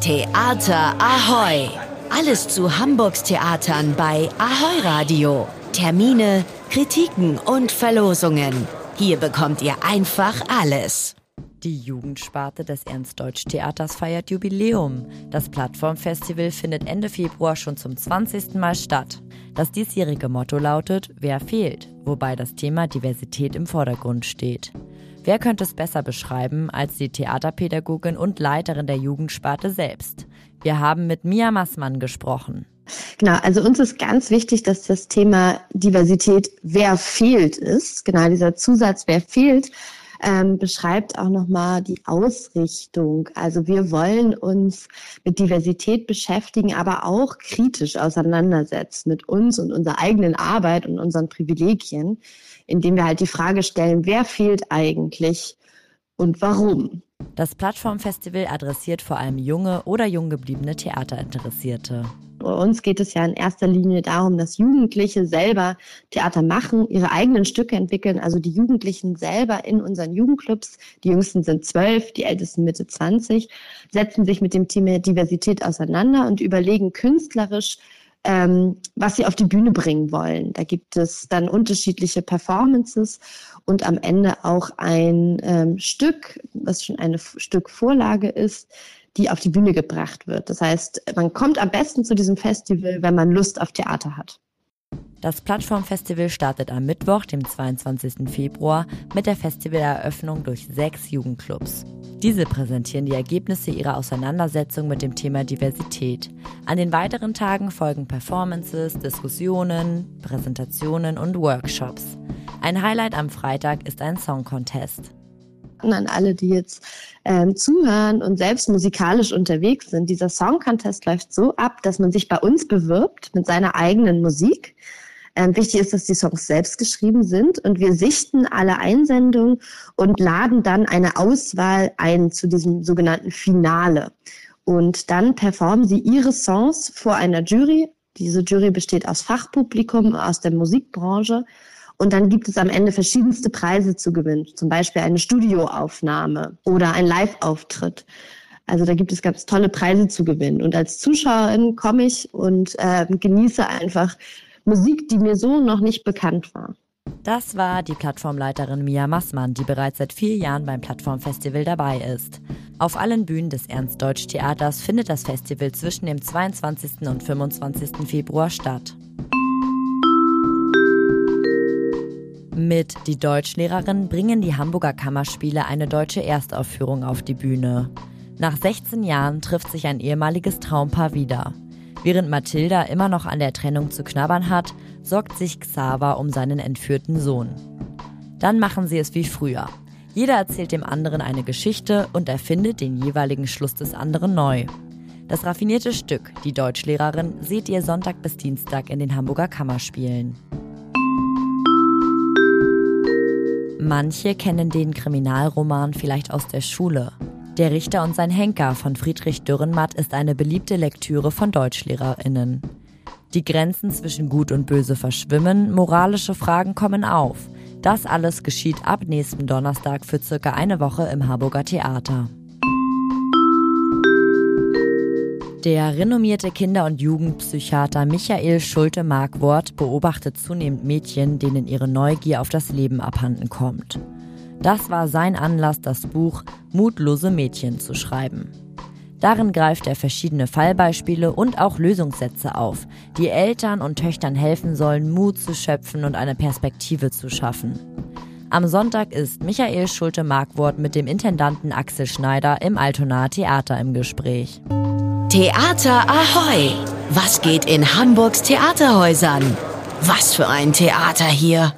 Theater Ahoy! Alles zu Hamburgs Theatern bei Ahoy Radio. Termine, Kritiken und Verlosungen. Hier bekommt ihr einfach alles. Die Jugendsparte des Ernst-Deutsch-Theaters feiert Jubiläum. Das Plattformfestival findet Ende Februar schon zum 20. Mal statt. Das diesjährige Motto lautet Wer fehlt, wobei das Thema Diversität im Vordergrund steht. Wer könnte es besser beschreiben als die Theaterpädagogin und Leiterin der Jugendsparte selbst? Wir haben mit Mia Massmann gesprochen. Genau, also uns ist ganz wichtig, dass das Thema Diversität, wer fehlt ist, genau dieser Zusatz, wer fehlt, ähm, beschreibt auch nochmal die Ausrichtung. Also wir wollen uns mit Diversität beschäftigen, aber auch kritisch auseinandersetzen mit uns und unserer eigenen Arbeit und unseren Privilegien, indem wir halt die Frage stellen, wer fehlt eigentlich und warum? Das Plattformfestival adressiert vor allem junge oder jung gebliebene Theaterinteressierte. Bei uns geht es ja in erster Linie darum, dass Jugendliche selber Theater machen, ihre eigenen Stücke entwickeln. Also die Jugendlichen selber in unseren Jugendclubs, die jüngsten sind zwölf, die ältesten Mitte zwanzig, setzen sich mit dem Thema Diversität auseinander und überlegen künstlerisch, ähm, was sie auf die Bühne bringen wollen. Da gibt es dann unterschiedliche Performances und am Ende auch ein ähm, Stück, was schon eine Stück Vorlage ist, die auf die Bühne gebracht wird. Das heißt, man kommt am besten zu diesem Festival, wenn man Lust auf Theater hat. Das Plattformfestival startet am Mittwoch, dem 22. Februar, mit der Festivaleröffnung durch sechs Jugendclubs. Diese präsentieren die Ergebnisse ihrer Auseinandersetzung mit dem Thema Diversität. An den weiteren Tagen folgen Performances, Diskussionen, Präsentationen und Workshops. Ein Highlight am Freitag ist ein Song Contest an alle, die jetzt ähm, zuhören und selbst musikalisch unterwegs sind. Dieser Song Contest läuft so ab, dass man sich bei uns bewirbt mit seiner eigenen Musik. Ähm, wichtig ist, dass die Songs selbst geschrieben sind und wir sichten alle Einsendungen und laden dann eine Auswahl ein zu diesem sogenannten Finale. Und dann performen sie ihre Songs vor einer Jury. Diese Jury besteht aus Fachpublikum aus der Musikbranche und dann gibt es am Ende verschiedenste Preise zu gewinnen, zum Beispiel eine Studioaufnahme oder ein Live-Auftritt. Also da gibt es ganz tolle Preise zu gewinnen. Und als Zuschauerin komme ich und äh, genieße einfach Musik, die mir so noch nicht bekannt war. Das war die Plattformleiterin Mia Massmann, die bereits seit vier Jahren beim Plattformfestival dabei ist. Auf allen Bühnen des Ernst-Deutsch-Theaters findet das Festival zwischen dem 22. und 25. Februar statt. Mit Die Deutschlehrerin bringen die Hamburger Kammerspiele eine deutsche Erstaufführung auf die Bühne. Nach 16 Jahren trifft sich ein ehemaliges Traumpaar wieder. Während Mathilda immer noch an der Trennung zu knabbern hat, sorgt sich Xaver um seinen entführten Sohn. Dann machen sie es wie früher. Jeder erzählt dem anderen eine Geschichte und erfindet den jeweiligen Schluss des anderen neu. Das raffinierte Stück, die Deutschlehrerin, seht ihr Sonntag bis Dienstag in den Hamburger Kammerspielen. Manche kennen den Kriminalroman vielleicht aus der Schule. Der Richter und sein Henker von Friedrich Dürrenmatt ist eine beliebte Lektüre von DeutschlehrerInnen. Die Grenzen zwischen Gut und Böse verschwimmen, moralische Fragen kommen auf. Das alles geschieht ab nächsten Donnerstag für circa eine Woche im Harburger Theater. Der renommierte Kinder- und Jugendpsychiater Michael Schulte-Markwort beobachtet zunehmend Mädchen, denen ihre Neugier auf das Leben abhanden kommt. Das war sein Anlass, das Buch Mutlose Mädchen zu schreiben. Darin greift er verschiedene Fallbeispiele und auch Lösungssätze auf, die Eltern und Töchtern helfen sollen, Mut zu schöpfen und eine Perspektive zu schaffen. Am Sonntag ist Michael Schulte-Markwort mit dem Intendanten Axel Schneider im Altonaer Theater im Gespräch. Theater Ahoy! Was geht in Hamburgs Theaterhäusern? Was für ein Theater hier!